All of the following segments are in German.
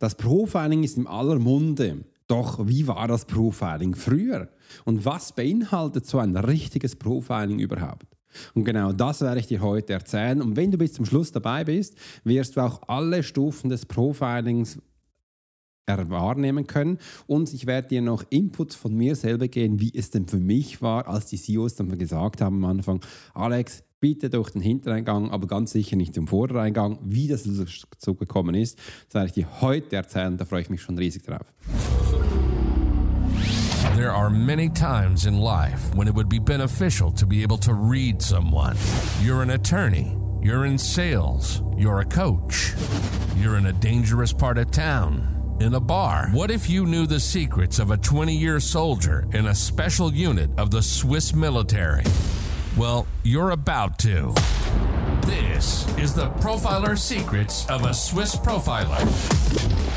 Das Profiling ist im aller Munde. Doch wie war das Profiling früher? Und was beinhaltet so ein richtiges Profiling überhaupt? Und genau das werde ich dir heute erzählen. Und wenn du bis zum Schluss dabei bist, wirst du auch alle Stufen des Profilings wahrnehmen können. Und ich werde dir noch Inputs von mir selber geben, wie es denn für mich war, als die CEOs dann gesagt haben am Anfang, Alex, bitte durch den Hintereingang, aber ganz sicher nicht zum Vordereingang. Wie das so gekommen ist, das werde ich dir heute erzählen. Da freue ich mich schon riesig drauf. There are many times in life when it would be beneficial to be able to read someone. You're an attorney, you're in sales, you're a coach, you're in a dangerous part of town, in a bar. What if you knew the secrets of a 20 year soldier in a special unit of the Swiss military? Well, you're about to. This is the Profiler Secrets of a Swiss Profiler.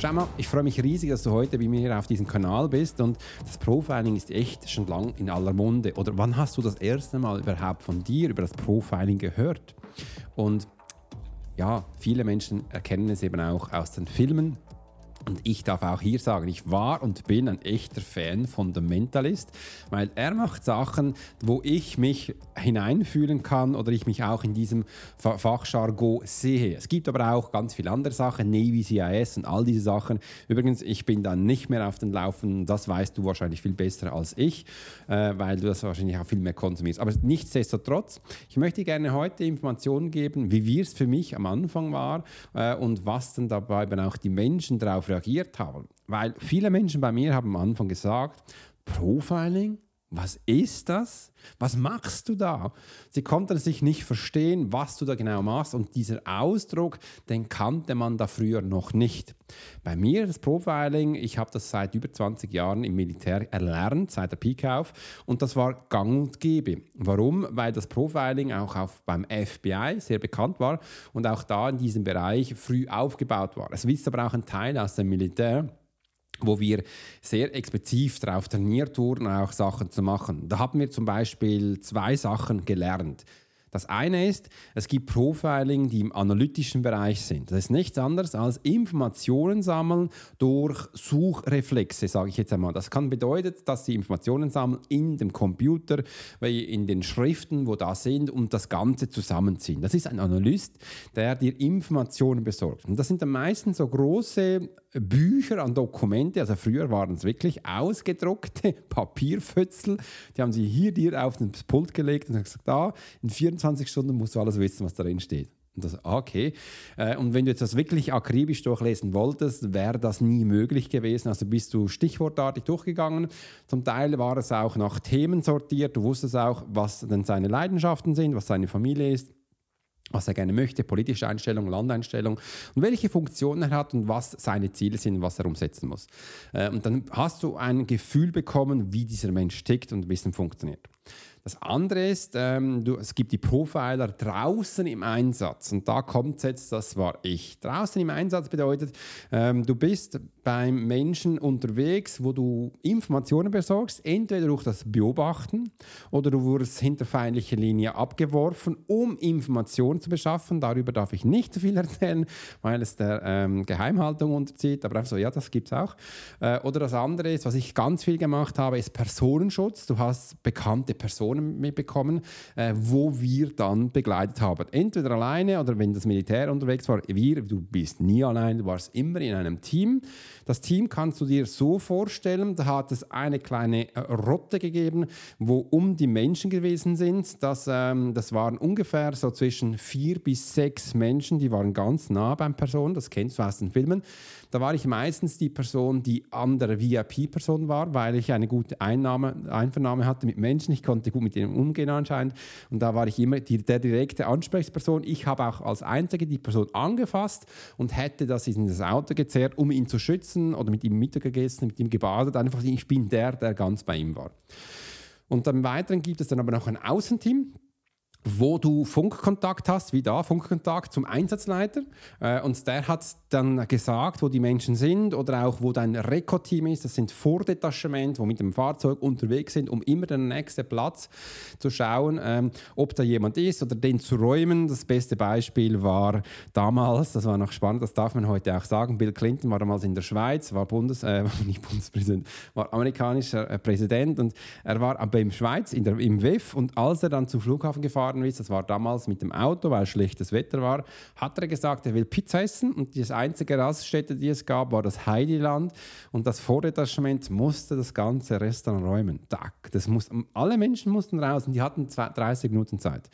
Schau mal, ich freue mich riesig, dass du heute bei mir auf diesem Kanal bist und das Profiling ist echt schon lang in aller Munde. Oder wann hast du das erste Mal überhaupt von dir über das Profiling gehört? Und ja, viele Menschen erkennen es eben auch aus den Filmen, und ich darf auch hier sagen, ich war und bin ein echter Fan von The Mentalist, weil er macht Sachen, wo ich mich hineinfühlen kann oder ich mich auch in diesem Fachjargon sehe. Es gibt aber auch ganz viele andere Sachen, Navy CIS und all diese Sachen. Übrigens, ich bin dann nicht mehr auf den Laufen, das weißt du wahrscheinlich viel besser als ich, äh, weil du das wahrscheinlich auch viel mehr konsumierst. Aber nichtsdestotrotz, ich möchte gerne heute Informationen geben, wie wir es für mich am Anfang war äh, und was dann dabei dann auch die Menschen darauf reagiert haben. Weil viele Menschen bei mir haben am Anfang gesagt, Profiling, was ist das? Was machst du da? Sie konnten sich nicht verstehen, was du da genau machst und dieser Ausdruck, den kannte man da früher noch nicht. Bei mir das Profiling, ich habe das seit über 20 Jahren im Militär erlernt, seit der Pike auf und das war gang und gäbe. Warum? Weil das Profiling auch auf, beim FBI sehr bekannt war und auch da in diesem Bereich früh aufgebaut war. Es ist aber auch ein Teil aus dem Militär wo wir sehr explizit darauf trainiert wurden, auch Sachen zu machen. Da haben wir zum Beispiel zwei Sachen gelernt. Das eine ist, es gibt Profiling, die im analytischen Bereich sind. Das ist nichts anderes als Informationen sammeln durch Suchreflexe, sage ich jetzt einmal. Das kann bedeuten, dass sie Informationen sammeln in dem Computer, in den Schriften, wo da sind und das Ganze zusammenziehen. Das ist ein Analyst, der dir Informationen besorgt. Und das sind dann meistens so große Bücher an Dokumente, also früher waren es wirklich ausgedruckte Papierfötzel, die haben sie hier dir auf das Pult gelegt und gesagt, da, in 24 Stunden musst du alles wissen, was darin steht. Und das, ah, okay. Äh, und wenn du jetzt das wirklich akribisch durchlesen wolltest, wäre das nie möglich gewesen. Also bist du stichwortartig durchgegangen. Zum Teil war es auch nach Themen sortiert. Du wusstest auch, was denn seine Leidenschaften sind, was seine Familie ist was er gerne möchte, politische Einstellung, Landeinstellung und welche Funktion er hat und was seine Ziele sind, was er umsetzen muss. Äh, und dann hast du ein Gefühl bekommen, wie dieser Mensch tickt und ein bisschen funktioniert. Das andere ist, ähm, du, es gibt die Profiler draußen im Einsatz und da kommt jetzt, das war ich. Draußen im Einsatz bedeutet, ähm, du bist beim Menschen unterwegs, wo du Informationen besorgst, entweder durch das Beobachten oder du wurdest hinter feindliche Linie abgeworfen, um Informationen zu beschaffen. Darüber darf ich nicht so viel erzählen, weil es der ähm, Geheimhaltung unterzieht, aber einfach so, ja, das gibt es auch. Äh, oder das andere ist, was ich ganz viel gemacht habe, ist Personenschutz. Du hast bekannte Personen mitbekommen, äh, wo wir dann begleitet haben. Entweder alleine oder wenn das Militär unterwegs war, wir, du bist nie allein, du warst immer in einem Team. Das Team kannst du dir so vorstellen, da hat es eine kleine äh, Rotte gegeben, wo um die Menschen gewesen sind. Das, ähm, das waren ungefähr so zwischen vier bis sechs Menschen, die waren ganz nah beim Person, das kennst du aus den Filmen. Da war ich meistens die Person, die andere VIP-Person war, weil ich eine gute Einnahme, Einvernahme hatte mit Menschen. Ich konnte gut mit ihnen umgehen anscheinend. Und da war ich immer die, der direkte Ansprechperson. Ich habe auch als Einzige die Person angefasst und hätte das in das Auto gezerrt, um ihn zu schützen oder mit ihm Mittag gegessen, mit ihm gebadet. Einfach, ich bin der, der ganz bei ihm war. Und im Weiteren gibt es dann aber noch ein Außenteam, wo du Funkkontakt hast, wie da, Funkkontakt zum Einsatzleiter. Äh, und der hat dann gesagt, wo die Menschen sind oder auch wo dein Rekordteam ist. Das sind Vordetachement, wo mit dem Fahrzeug unterwegs sind, um immer den nächsten Platz zu schauen, ähm, ob da jemand ist oder den zu räumen. Das beste Beispiel war damals, das war noch spannend, das darf man heute auch sagen, Bill Clinton war damals in der Schweiz, war Bundes, äh, nicht Bundespräsident, war amerikanischer äh, Präsident und er war beim Schweiz der, im WEF und als er dann zum Flughafen gefahren gefahren ist, das war damals mit dem Auto, weil schlechtes Wetter war, hat er gesagt, er will Pizza essen und die einzige Raststätte, die es gab, war das Heidiland und das Vordetachement musste das ganze Restaurant räumen. Tack, das muss, alle Menschen mussten raus und die hatten 30 Minuten Zeit.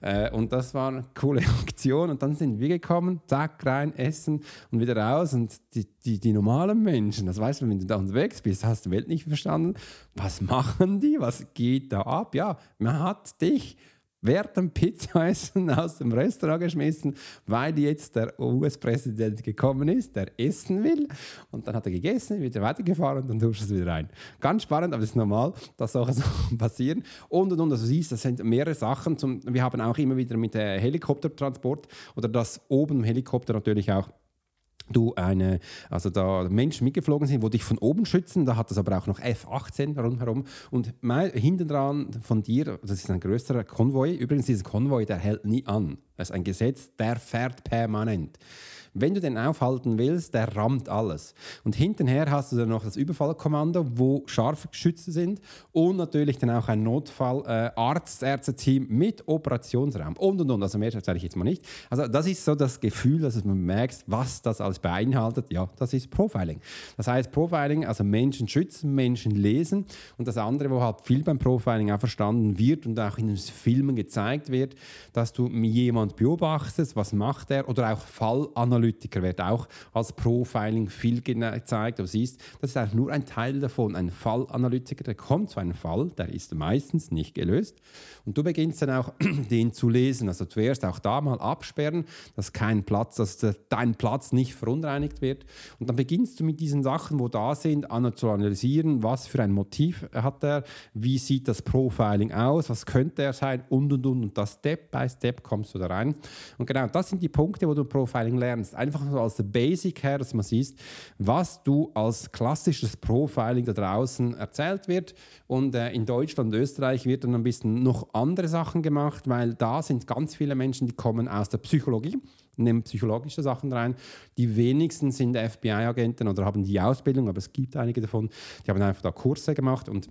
Äh, und das war eine coole Aktion und dann sind wir gekommen, zack, rein, essen und wieder raus und die, die, die normalen Menschen, das weißt du, wenn du da unterwegs bist, hast du die Welt nicht verstanden, was machen die, was geht da ab? Ja, man hat dich während dem Pizzaessen aus dem Restaurant geschmissen, weil jetzt der US-Präsident gekommen ist, der essen will. Und dann hat er gegessen, wieder weitergefahren und dann durfte du wieder rein. Ganz spannend, aber es ist normal, dass solche Sachen passieren. Und und und, also siehst, das sind mehrere Sachen. Zum, wir haben auch immer wieder mit der Helikoptertransport oder das oben im Helikopter natürlich auch du eine, also da Menschen mitgeflogen sind, wo dich von oben schützen, da hat es aber auch noch F-18 rundherum. Und hinten dran von dir, das ist ein größerer Konvoi, übrigens dieser Konvoi, der hält nie an, das ist ein Gesetz, der fährt permanent. Wenn du den aufhalten willst, der rammt alles. Und hintenher hast du dann noch das Überfallkommando, wo scharfe Geschütze sind und natürlich dann auch ein Notfall-Arzt-Ärzte-Team äh, mit Operationsraum und und und. Also mehr erzähle ich jetzt mal nicht. Also das ist so das Gefühl, dass man merkt, was das alles beinhaltet. Ja, das ist Profiling. Das heißt Profiling, also Menschen schützen, Menschen lesen und das andere, wo halt viel beim Profiling auch verstanden wird und auch in den Filmen gezeigt wird, dass du jemand beobachtest, was macht er oder auch Fallanalyse Analytiker wird auch als Profiling viel gezeigt. Du siehst, das ist auch nur ein Teil davon. Ein Fallanalytiker, der kommt zu einem Fall, der ist meistens nicht gelöst. Und du beginnst dann auch, den zu lesen. Also zuerst auch da mal absperren, dass kein Platz, dass dein Platz nicht verunreinigt wird. Und dann beginnst du mit diesen Sachen, wo da sind, zu analysieren, was für ein Motiv hat er, wie sieht das Profiling aus, was könnte er sein und und und. Und das Step by Step kommst du da rein. Und genau das sind die Punkte, wo du Profiling lernst einfach so als Basic her, dass man sieht, was du als klassisches Profiling da draußen erzählt wird. Und äh, in Deutschland und Österreich wird dann ein bisschen noch andere Sachen gemacht, weil da sind ganz viele Menschen, die kommen aus der Psychologie nehmen psychologische Sachen rein. Die wenigsten sind FBI-Agenten oder haben die Ausbildung, aber es gibt einige davon, die haben einfach da Kurse gemacht und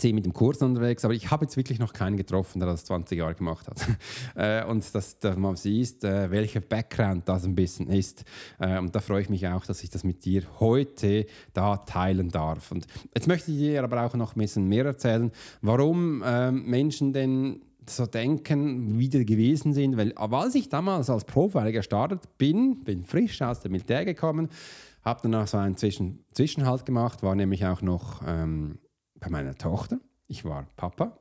sind mit dem Kurs unterwegs, aber ich habe jetzt wirklich noch keinen getroffen, der das 20 Jahre gemacht hat. Äh, und dass, dass man sieht, äh, welcher Background das ein bisschen ist. Äh, und da freue ich mich auch, dass ich das mit dir heute da teilen darf. Und jetzt möchte ich dir aber auch noch ein bisschen mehr erzählen, warum ähm, Menschen denn so denken, wie die gewesen sind. Weil als ich damals als Profiler gestartet bin, bin frisch aus dem Militär gekommen, habe dann auch so einen Zwischen Zwischenhalt gemacht, war nämlich auch noch... Ähm, bei meiner Tochter. Ich war Papa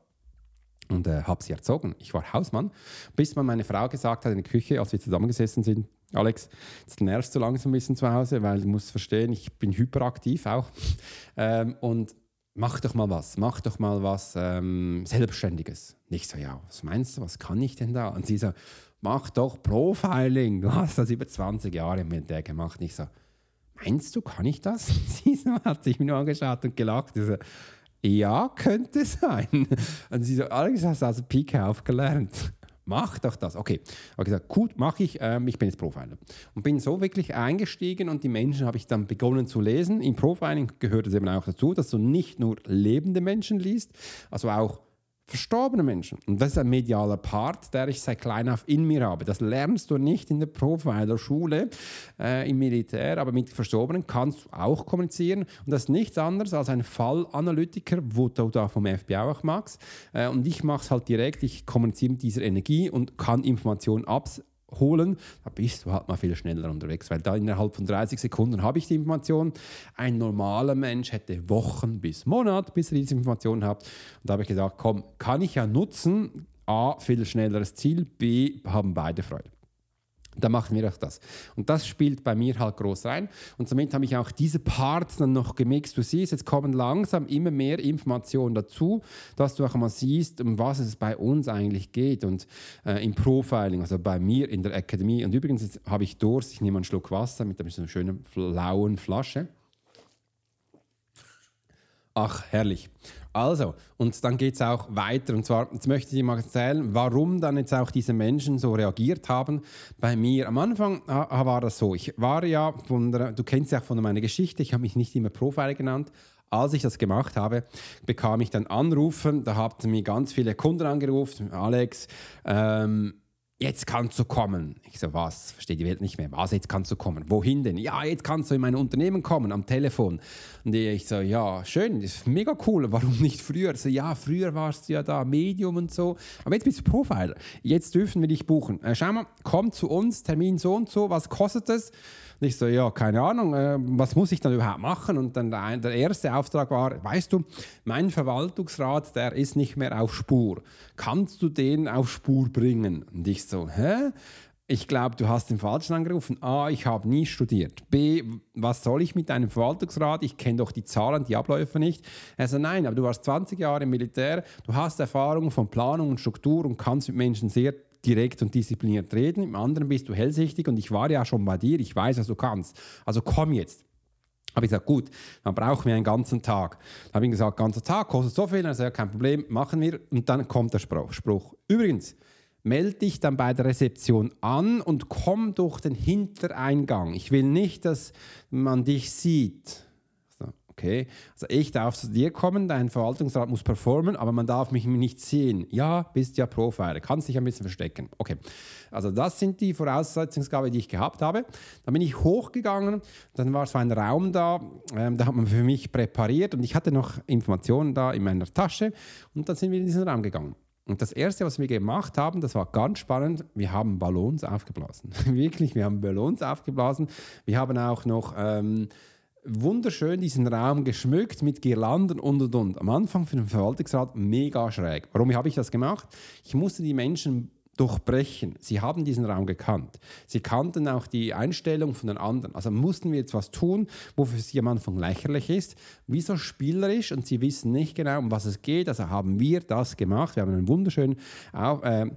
und äh, habe sie erzogen. Ich war Hausmann, bis mal meine Frau gesagt hat in der Küche, als wir zusammengesessen sind, Alex, jetzt nervst du langsam ein bisschen zu Hause, weil du musst verstehen, ich bin hyperaktiv auch. Ähm, und mach doch mal was, mach doch mal was ähm, Selbstständiges. Nicht so, ja, was meinst du, was kann ich denn da? Und sie so, mach doch Profiling. Du hast das über 20 Jahre mit der gemacht. Nicht so, meinst du, kann ich das? Sie so, hat sich mir nur angeschaut und gelacht. So, ja, könnte sein. Und sie so, Alex, hast du also Pike aufgelernt? Mach doch das. Okay. habe gesagt, gut, mache ich. Ähm, ich bin jetzt Profiler. Und bin so wirklich eingestiegen und die Menschen habe ich dann begonnen zu lesen. Im Profiling gehört es eben auch dazu, dass du nicht nur lebende Menschen liest, also auch verstorbene Menschen. Und das ist ein medialer Part, der ich seit klein auf in mir habe. Das lernst du nicht in der Profiler-Schule äh, im Militär, aber mit Verstorbenen kannst du auch kommunizieren. Und das ist nichts anderes als ein Fallanalytiker, wo du da vom FBI auch magst. Äh, und ich mache es halt direkt, ich kommuniziere mit dieser Energie und kann Informationen abs holen, da bist du halt mal viel schneller unterwegs, weil da innerhalb von 30 Sekunden habe ich die Information. Ein normaler Mensch hätte Wochen bis Monat, bis er diese Information hat. Und da habe ich gesagt, komm, kann ich ja nutzen. A, viel schnelleres Ziel, B, haben beide Freude. Da machen wir auch das. Und das spielt bei mir halt groß rein. Und somit habe ich auch diese Parts dann noch gemixt. Du siehst, jetzt kommen langsam immer mehr Informationen dazu, dass du auch mal siehst, um was es bei uns eigentlich geht. Und äh, im Profiling, also bei mir in der Akademie. Und übrigens jetzt habe ich Durst, ich nehme einen Schluck Wasser mit einer schönen blauen Flasche. Ach, herrlich. Also, und dann geht es auch weiter. Und zwar, jetzt möchte ich mal erzählen, warum dann jetzt auch diese Menschen so reagiert haben bei mir. Am Anfang war das so. Ich war ja von der, du kennst ja von meiner Geschichte, ich habe mich nicht immer Profiler genannt. Als ich das gemacht habe, bekam ich dann Anrufen. Da haben mir ganz viele Kunden angerufen. Alex, ähm, jetzt kannst du kommen. Ich so, was? Versteht die Welt nicht mehr. Was, jetzt kannst du kommen? Wohin denn? Ja, jetzt kannst du in mein Unternehmen kommen, am Telefon. Und ich so, ja, schön, das ist mega cool. Warum nicht früher? So, ja, früher warst du ja da Medium und so. Aber jetzt bist du Profiler. Jetzt dürfen wir dich buchen. Äh, schau mal, komm zu uns, Termin so und so. Was kostet es? Und ich so, ja, keine Ahnung, äh, was muss ich dann überhaupt machen? Und dann der, der erste Auftrag war, weißt du, mein Verwaltungsrat, der ist nicht mehr auf Spur. Kannst du den auf Spur bringen? Und ich so, hä? Ich glaube, du hast den Falschen angerufen. A, ich habe nie studiert. B, was soll ich mit deinem Verwaltungsrat? Ich kenne doch die Zahlen, die Abläufe nicht. Also nein, aber du warst 20 Jahre im Militär, du hast Erfahrung von Planung und Struktur und kannst mit Menschen sehr direkt und diszipliniert reden, im anderen bist du hellsichtig und ich war ja schon bei dir, ich weiß, was du kannst. Also komm jetzt. Habe ich gesagt, gut, dann brauchen wir einen ganzen Tag. Dann habe ich gesagt, ganzer Tag kostet so viel, also ja, kein Problem, machen wir. Und dann kommt der Spruch. Spruch. Übrigens, melde dich dann bei der Rezeption an und komm durch den Hintereingang. Ich will nicht, dass man dich sieht. Okay, also ich darf zu dir kommen, dein Verwaltungsrat muss performen, aber man darf mich nicht sehen. Ja, bist ja Profiler, kannst dich ein bisschen verstecken. Okay, also das sind die Voraussetzungsgabe, die ich gehabt habe. Dann bin ich hochgegangen, dann war so ein Raum da, ähm, da hat man für mich präpariert und ich hatte noch Informationen da in meiner Tasche und dann sind wir in diesen Raum gegangen. Und das Erste, was wir gemacht haben, das war ganz spannend, wir haben Ballons aufgeblasen. Wirklich, wir haben Ballons aufgeblasen. Wir haben auch noch... Ähm, wunderschön diesen Raum geschmückt mit Girlanden und und und. Am Anfang für den Verwaltungsrat mega schräg. Warum habe ich das gemacht? Ich musste die Menschen durchbrechen. Sie haben diesen Raum gekannt. Sie kannten auch die Einstellung von den anderen. Also mussten wir jetzt was tun, wofür sie am Anfang lächerlich ist, wie so spielerisch und sie wissen nicht genau, um was es geht. Also haben wir das gemacht. Wir haben einen wunderschönen äh,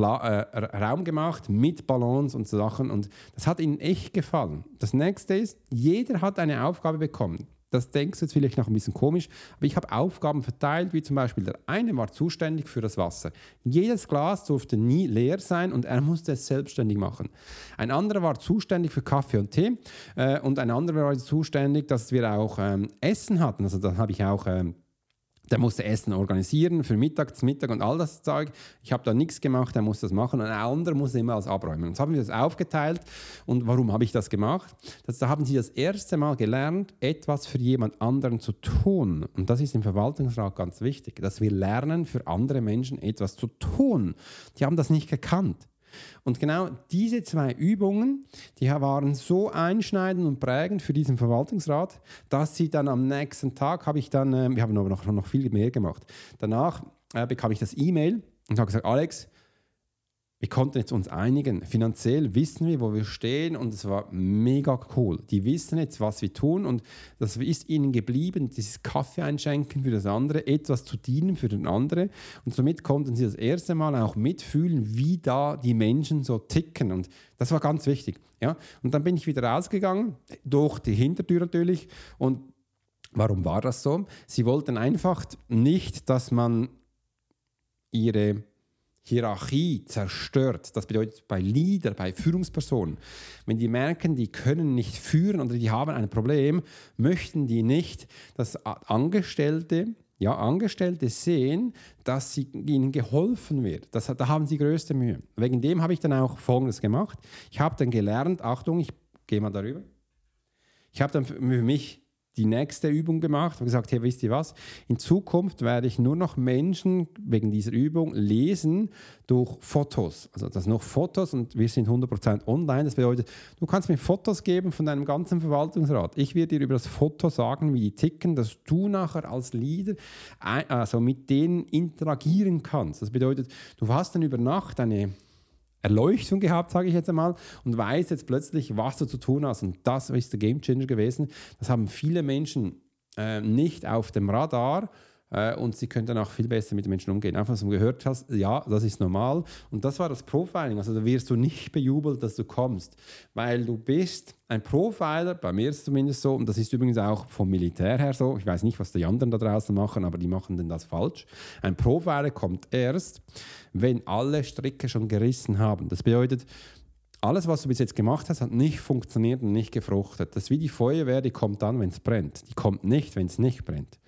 Bla äh, Raum gemacht mit Ballons und so Sachen und das hat ihnen echt gefallen. Das nächste ist, jeder hat eine Aufgabe bekommen. Das denkst du jetzt vielleicht noch ein bisschen komisch, aber ich habe Aufgaben verteilt, wie zum Beispiel der eine war zuständig für das Wasser. Jedes Glas durfte nie leer sein und er musste es selbstständig machen. Ein anderer war zuständig für Kaffee und Tee äh, und ein anderer war zuständig, dass wir auch ähm, Essen hatten. Also da habe ich auch ähm, der musste Essen organisieren für Mittag, Mittag und all das Zeug. Ich habe da nichts gemacht, er musste das machen und ein anderer musste immer alles abräumen. Und so haben wir das aufgeteilt. Und warum habe ich das gemacht? Das, da haben sie das erste Mal gelernt, etwas für jemand anderen zu tun. Und das ist im Verwaltungsrat ganz wichtig, dass wir lernen, für andere Menschen etwas zu tun. Die haben das nicht gekannt. Und genau diese zwei Übungen, die waren so einschneidend und prägend für diesen Verwaltungsrat, dass sie dann am nächsten Tag habe ich dann, äh, wir haben aber noch, noch viel mehr gemacht. Danach äh, bekam ich das E-Mail und habe gesagt, Alex, wir konnten jetzt uns einigen. Finanziell wissen wir, wo wir stehen und es war mega cool. Die wissen jetzt, was wir tun und das ist ihnen geblieben, dieses Kaffee einschenken für das andere, etwas zu dienen für den anderen und somit konnten sie das erste Mal auch mitfühlen, wie da die Menschen so ticken und das war ganz wichtig. Ja? Und dann bin ich wieder rausgegangen, durch die Hintertür natürlich und warum war das so? Sie wollten einfach nicht, dass man ihre Hierarchie zerstört. Das bedeutet bei Leader, bei Führungspersonen, wenn die merken, die können nicht führen oder die haben ein Problem, möchten die nicht, dass Angestellte, ja, Angestellte sehen, dass sie, ihnen geholfen wird. Das, da haben sie größte Mühe. Wegen dem habe ich dann auch Folgendes gemacht. Ich habe dann gelernt, Achtung, ich gehe mal darüber. Ich habe dann für mich die nächste Übung gemacht und gesagt, hey, wisst ihr was? In Zukunft werde ich nur noch Menschen wegen dieser Übung lesen durch Fotos. Also das noch Fotos und wir sind 100% online. Das bedeutet, du kannst mir Fotos geben von deinem ganzen Verwaltungsrat. Ich werde dir über das Foto sagen, wie die ticken, dass du nachher als Leader also mit denen interagieren kannst. Das bedeutet, du hast dann über Nacht eine Erleuchtung gehabt, sage ich jetzt einmal, und weiß jetzt plötzlich, was du zu tun hast. Und das ist der Game Changer gewesen. Das haben viele Menschen äh, nicht auf dem Radar äh, und sie können dann auch viel besser mit den Menschen umgehen. Einfach, was du gehört hast, ja, das ist normal. Und das war das Profiling. Also da wirst du nicht bejubelt, dass du kommst, weil du bist ein Profiler, bei mir ist es zumindest so, und das ist übrigens auch vom Militär her so, ich weiß nicht, was die anderen da draußen machen, aber die machen denn das falsch. Ein Profiler kommt erst, wenn alle Stricke schon gerissen haben. Das bedeutet, alles, was du bis jetzt gemacht hast, hat nicht funktioniert und nicht gefruchtet. Das ist wie die Feuerwehr, die kommt dann, wenn es brennt. Die kommt nicht, wenn es nicht brennt.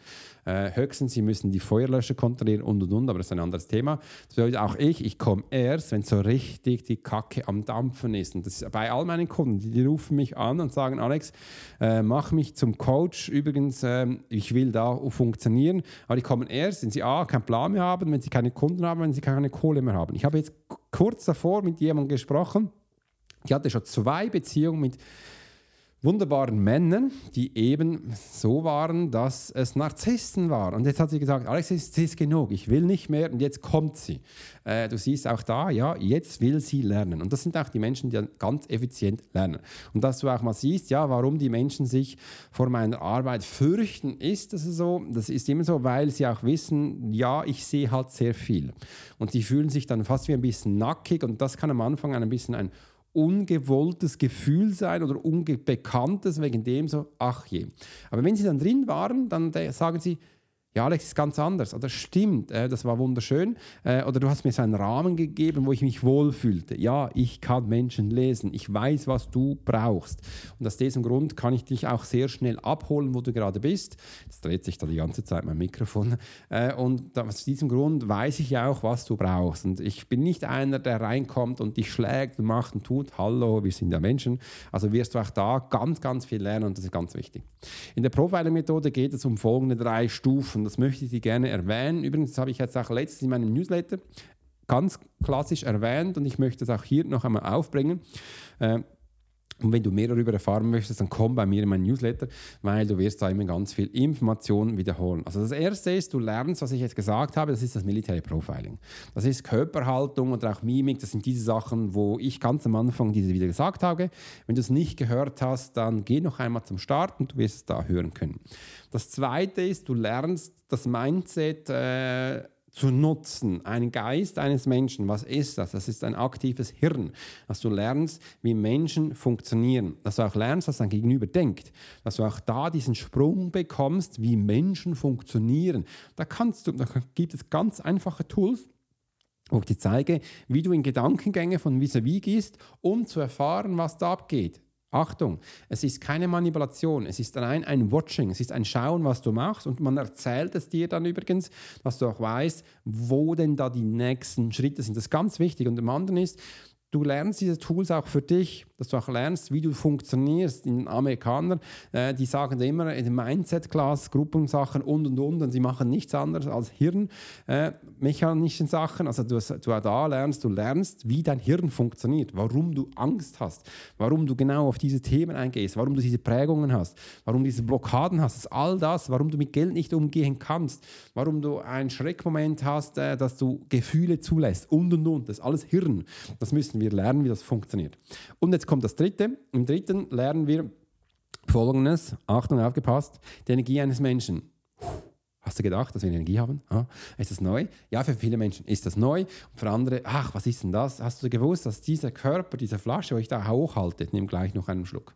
Äh, höchstens, sie müssen die Feuerlöscher kontrollieren und und und, aber das ist ein anderes Thema. Das bedeutet auch ich, ich komme erst, wenn so richtig die Kacke am Dampfen ist. Und das ist bei all meinen Kunden, die, die rufen mich an und sagen, Alex, äh, mach mich zum Coach. Übrigens, äh, ich will da funktionieren. Aber die kommen erst, wenn sie A, keinen Plan mehr haben, wenn sie keine Kunden haben, wenn sie keine Kohle mehr haben. Ich habe jetzt kurz davor mit jemandem gesprochen, die hatte schon zwei Beziehungen mit wunderbaren Männern, die eben so waren, dass es Narzissten waren. Und jetzt hat sie gesagt, Alex, es ist genug, ich will nicht mehr und jetzt kommt sie. Äh, du siehst auch da, ja, jetzt will sie lernen. Und das sind auch die Menschen, die ganz effizient lernen. Und dass du auch mal siehst, ja, warum die Menschen sich vor meiner Arbeit fürchten, ist das so. Das ist immer so, weil sie auch wissen, ja, ich sehe halt sehr viel. Und sie fühlen sich dann fast wie ein bisschen nackig und das kann am Anfang ein bisschen ein ungewolltes Gefühl sein oder unbekanntes, wegen dem so, ach je. Aber wenn sie dann drin waren, dann sagen sie, ja, Alex ist ganz anders. Oder stimmt, äh, das war wunderschön. Äh, oder du hast mir so einen Rahmen gegeben, wo ich mich wohlfühlte. Ja, ich kann Menschen lesen. Ich weiß, was du brauchst. Und aus diesem Grund kann ich dich auch sehr schnell abholen, wo du gerade bist. Jetzt dreht sich da die ganze Zeit mein Mikrofon. Äh, und aus diesem Grund weiß ich auch, was du brauchst. Und ich bin nicht einer, der reinkommt und dich schlägt und macht und tut. Hallo, wir sind ja Menschen. Also wirst du auch da ganz, ganz viel lernen und das ist ganz wichtig. In der Profiling-Methode geht es um folgende drei Stufen und das möchte ich dir gerne erwähnen. Übrigens, das habe ich jetzt auch letztens in meinem Newsletter ganz klassisch erwähnt und ich möchte es auch hier noch einmal aufbringen. Äh, und wenn du mehr darüber erfahren möchtest, dann komm bei mir in meinen Newsletter, weil du wirst da immer ganz viel Informationen wiederholen. Also das Erste ist, du lernst, was ich jetzt gesagt habe, das ist das Military Profiling. Das ist Körperhaltung oder auch Mimik, das sind diese Sachen, wo ich ganz am Anfang diese wieder gesagt habe. Wenn du es nicht gehört hast, dann geh noch einmal zum Start und du wirst es da hören können. Das Zweite ist, du lernst das Mindset äh, zu nutzen. Ein Geist eines Menschen, was ist das? Das ist ein aktives Hirn, dass du lernst, wie Menschen funktionieren, dass du auch lernst, was dein Gegenüber denkt, dass du auch da diesen Sprung bekommst, wie Menschen funktionieren. Da kannst du, da gibt es ganz einfache Tools, wo ich dir zeige, wie du in Gedankengänge von vis-à-vis -vis gehst, um zu erfahren, was da abgeht. Achtung, es ist keine Manipulation, es ist rein ein Watching, es ist ein Schauen, was du machst und man erzählt es dir dann übrigens, dass du auch weißt, wo denn da die nächsten Schritte sind. Das ist ganz wichtig. Und dem anderen ist, du lernst diese Tools auch für dich, dass du auch lernst, wie du funktionierst. Die Amerikaner, äh, die sagen immer in Mindset-Class, Gruppensachen und und und, und sie machen nichts anderes als hirnmechanischen äh, Sachen. Also du, du da lernst, du lernst, wie dein Hirn funktioniert, warum du Angst hast, warum du genau auf diese Themen eingehst, warum du diese Prägungen hast, warum du diese Blockaden hast, das all das, warum du mit Geld nicht umgehen kannst, warum du einen Schreckmoment hast, äh, dass du Gefühle zulässt und und und. Das ist alles Hirn. Das müssen wir lernen, wie das funktioniert. Und jetzt kommt das dritte. Im dritten lernen wir folgendes. Achtung, aufgepasst. Die Energie eines Menschen. Hast du gedacht, dass wir Energie haben? Ah, ist das neu? Ja, für viele Menschen ist das neu. Und für andere, ach, was ist denn das? Hast du gewusst, dass dieser Körper, diese Flasche, wo ich da hochhalte, nehme gleich noch einen Schluck.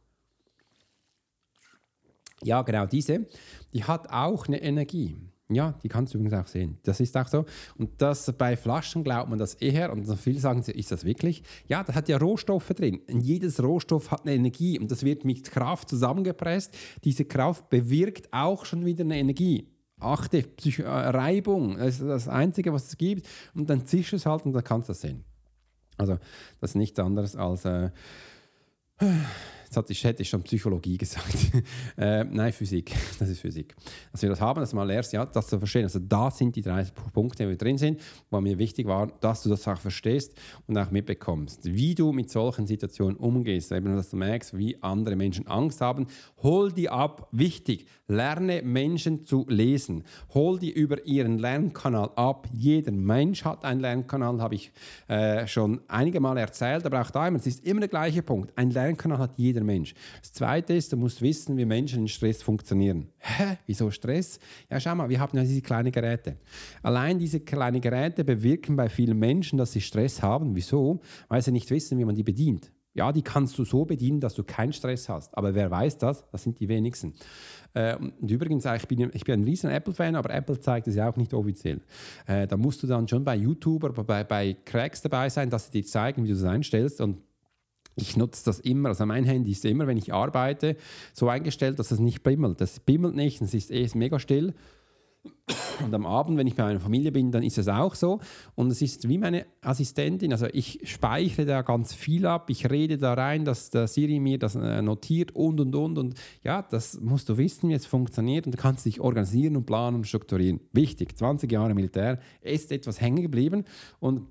Ja, genau diese, die hat auch eine Energie. Ja, die kannst du übrigens auch sehen. Das ist auch so. Und das bei Flaschen glaubt man das eher. Und viele sagen, ist das wirklich? Ja, das hat ja Rohstoffe drin. Und jedes Rohstoff hat eine Energie und das wird mit Kraft zusammengepresst. Diese Kraft bewirkt auch schon wieder eine Energie. Achte, Psych äh, Reibung, das ist das Einzige, was es gibt. Und dann zischst es halt und dann kannst du das sehen. Also, das ist nichts anderes als. Äh, Hätte ich schon Psychologie gesagt. äh, nein, Physik. Das ist Physik. Dass wir das haben, dass mal lernst, ja, das zu verstehen. Also da sind die drei Punkte, die drin sind, wo mir wichtig war, dass du das auch verstehst und auch mitbekommst. Wie du mit solchen Situationen umgehst. Eben, dass du merkst, wie andere Menschen Angst haben. Hol die ab. Wichtig. Lerne Menschen zu lesen. Hol die über ihren Lernkanal ab. Jeder Mensch hat einen Lernkanal, habe ich äh, schon einige Mal erzählt, aber auch da immer, es ist immer der gleiche Punkt. Ein Lernkanal hat jeder Mensch. Das Zweite ist, du musst wissen, wie Menschen in Stress funktionieren. Hä? Wieso Stress? Ja, schau mal, wir haben ja diese kleinen Geräte. Allein diese kleinen Geräte bewirken bei vielen Menschen, dass sie Stress haben. Wieso? Weil sie nicht wissen, wie man die bedient. Ja, die kannst du so bedienen, dass du keinen Stress hast. Aber wer weiß das? Das sind die wenigsten. Äh, und übrigens, ich bin, ich bin ein riesen Apple-Fan, aber Apple zeigt es ja auch nicht offiziell. Äh, da musst du dann schon bei YouTube oder bei, bei Cracks dabei sein, dass sie dir zeigen, wie du das einstellst. Und ich nutze das immer, also mein Handy ist immer, wenn ich arbeite, so eingestellt, dass es nicht bimmelt. Das bimmelt nicht, es ist eh mega still. Und am Abend, wenn ich bei meiner Familie bin, dann ist es auch so. Und es ist wie meine Assistentin. Also ich speichere da ganz viel ab. Ich rede da rein, dass der Siri mir das äh, notiert und und und. Und ja, das musst du wissen, wie es funktioniert. Und du kannst dich organisieren und planen und strukturieren. Wichtig, 20 Jahre Militär ist etwas hängen geblieben. Und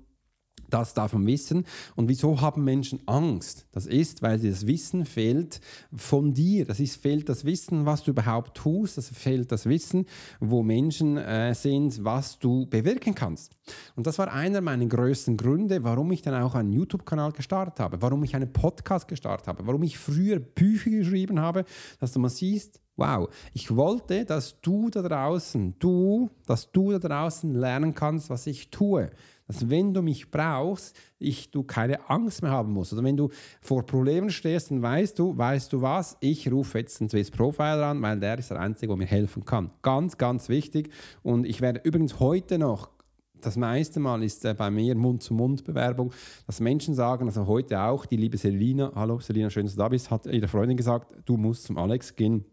das darf man wissen. Und wieso haben Menschen Angst? Das ist, weil das Wissen fehlt von dir. Das ist, fehlt das Wissen, was du überhaupt tust. Das fehlt das Wissen, wo Menschen äh, sind, was du bewirken kannst. Und das war einer meiner größten Gründe, warum ich dann auch einen YouTube-Kanal gestartet habe, warum ich einen Podcast gestartet habe, warum ich früher Bücher geschrieben habe, dass du mal siehst, Wow, ich wollte, dass du da draußen, du, dass du da draußen lernen kannst, was ich tue dass wenn du mich brauchst, ich, du keine Angst mehr haben musst. Oder wenn du vor Problemen stehst, dann weißt du, weißt du was, ich rufe jetzt einen Swiss Profiler an, weil der ist der Einzige, der mir helfen kann. Ganz, ganz wichtig. Und ich werde übrigens heute noch das meiste Mal ist äh, bei mir Mund-zu-Mund-Bewerbung, dass Menschen sagen, also heute auch, die liebe Selina, hallo Selina, schön, dass du da bist, hat ihre Freundin gesagt, du musst zum Alex gehen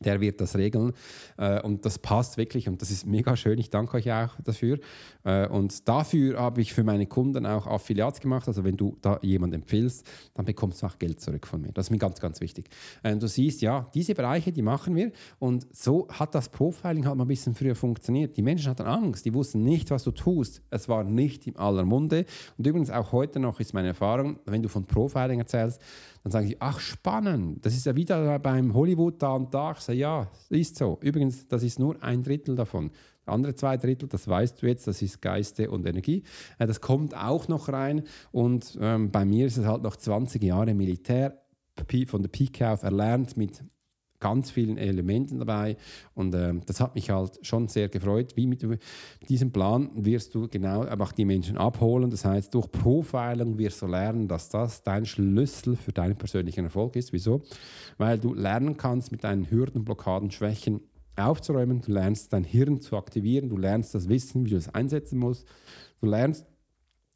der wird das regeln. Äh, und das passt wirklich und das ist mega schön. Ich danke euch auch dafür. Äh, und dafür habe ich für meine Kunden auch Affiliats gemacht. Also wenn du da jemanden empfiehlst, dann bekommst du auch Geld zurück von mir. Das ist mir ganz, ganz wichtig. Äh, du siehst, ja, diese Bereiche, die machen wir. Und so hat das Profiling halt mal ein bisschen früher funktioniert. Die Menschen hatten Angst, die wussten nicht, was du tust. Es war nicht im aller Munde. Und übrigens auch heute noch ist meine Erfahrung, wenn du von Profiling erzählst, dann sagen sie, ach spannend, das ist ja wieder beim Hollywood da und da. Sage, ja, ist so. Übrigens, das ist nur ein Drittel davon. Andere zwei Drittel, das weißt du jetzt, das ist Geiste und Energie. Äh, das kommt auch noch rein. Und ähm, bei mir ist es halt noch 20 Jahre Militär von der Pike auf erlernt mit ganz vielen Elementen dabei und äh, das hat mich halt schon sehr gefreut. Wie mit diesem Plan wirst du genau einfach die Menschen abholen. Das heißt, durch Profiling wirst du lernen, dass das dein Schlüssel für deinen persönlichen Erfolg ist. Wieso? Weil du lernen kannst, mit deinen Hürden, Blockaden, Schwächen aufzuräumen. Du lernst dein Hirn zu aktivieren. Du lernst das Wissen, wie du es einsetzen musst. Du lernst,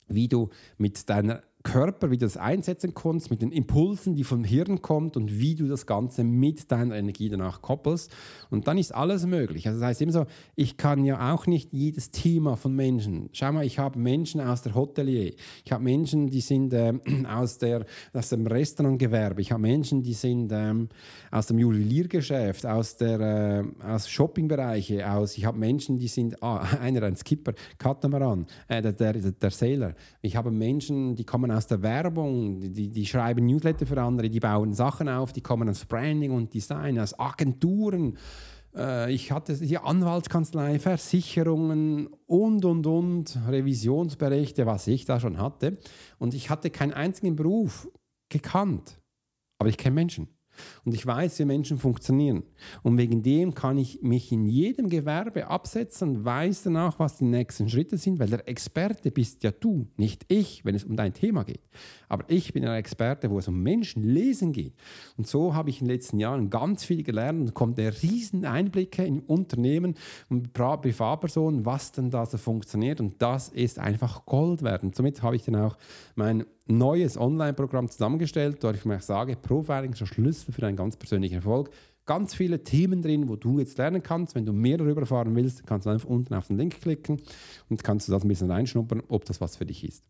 wie du mit deiner Körper, wie du das einsetzen kannst, mit den Impulsen, die vom Hirn kommen und wie du das Ganze mit deiner Energie danach koppelst. Und dann ist alles möglich. Also das heißt immer so, ich kann ja auch nicht jedes Thema von Menschen. Schau mal, ich habe Menschen aus der Hotelier, ich habe Menschen, die sind äh, aus, der, aus dem Restaurantgewerbe, ich habe Menschen, die sind ähm, aus dem Juweliergeschäft, aus der äh, aus Shoppingbereiche, aus, ich habe Menschen, die sind, ah, einer ein Skipper, Katamaran, äh, der, der, der Sailor. Ich habe Menschen, die kommen kommen aus der Werbung, die, die schreiben Newsletter für andere, die bauen Sachen auf, die kommen aus Branding und Design, aus Agenturen. Äh, ich hatte hier Anwaltskanzlei, Versicherungen und, und, und, Revisionsberichte, was ich da schon hatte. Und ich hatte keinen einzigen Beruf gekannt. Aber ich kenne Menschen. Und ich weiß, wie Menschen funktionieren. Und wegen dem kann ich mich in jedem Gewerbe absetzen und weiß danach, was die nächsten Schritte sind, weil der Experte bist ja du, nicht ich, wenn es um dein Thema geht. Aber ich bin ein Experte, wo es um Menschenlesen geht. Und so habe ich in den letzten Jahren ganz viel gelernt und kommt der riesen Einblicke in Unternehmen und Privatpersonen, was denn da so funktioniert. Und das ist einfach Gold wert. Und somit habe ich dann auch mein neues Online-Programm zusammengestellt, wo ich mir sage, Profiling ist der Schlüssel für einen ganz persönlichen Erfolg. Ganz viele Themen drin, wo du jetzt lernen kannst. Wenn du mehr darüber erfahren willst, kannst du einfach unten auf den Link klicken und kannst du das ein bisschen reinschnuppern, ob das was für dich ist.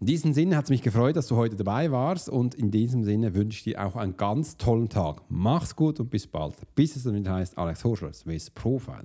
In diesem Sinne hat es mich gefreut, dass du heute dabei warst und in diesem Sinne wünsche ich dir auch einen ganz tollen Tag. Mach's gut und bis bald. Bis es dann wieder heißt Alex Horscher, Swiss Profile.